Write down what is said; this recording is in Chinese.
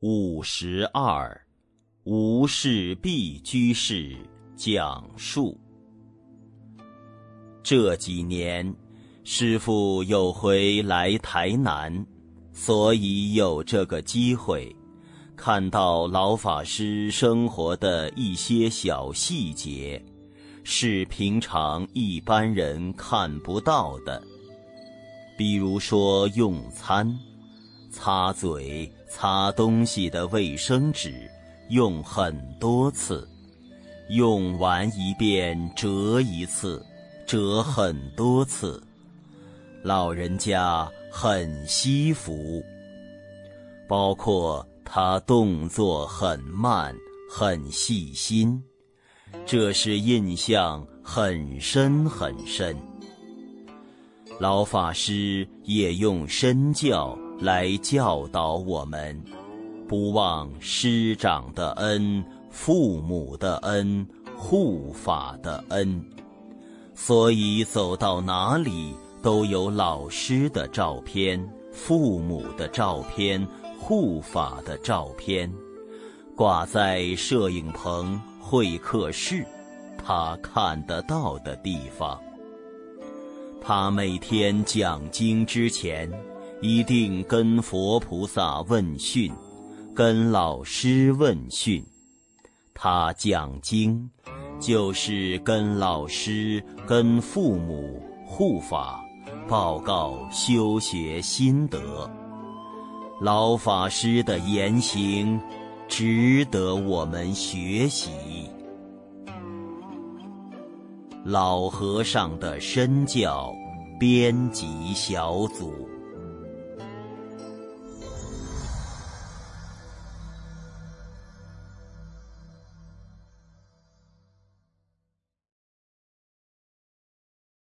五十二，无事必居士讲述。这几年，师父有回来台南，所以有这个机会，看到老法师生活的一些小细节，是平常一般人看不到的。比如说用餐。擦嘴、擦东西的卫生纸用很多次，用完一遍折一次，折很多次。老人家很惜福，包括他动作很慢、很细心，这是印象很深很深。老法师也用身教。来教导我们，不忘师长的恩、父母的恩、护法的恩，所以走到哪里都有老师的照片、父母的照片、护法的照片，挂在摄影棚、会客室，他看得到的地方。他每天讲经之前。一定跟佛菩萨问讯，跟老师问讯。他讲经，就是跟老师、跟父母护法报告修学心得。老法师的言行，值得我们学习。老和尚的身教编辑小组。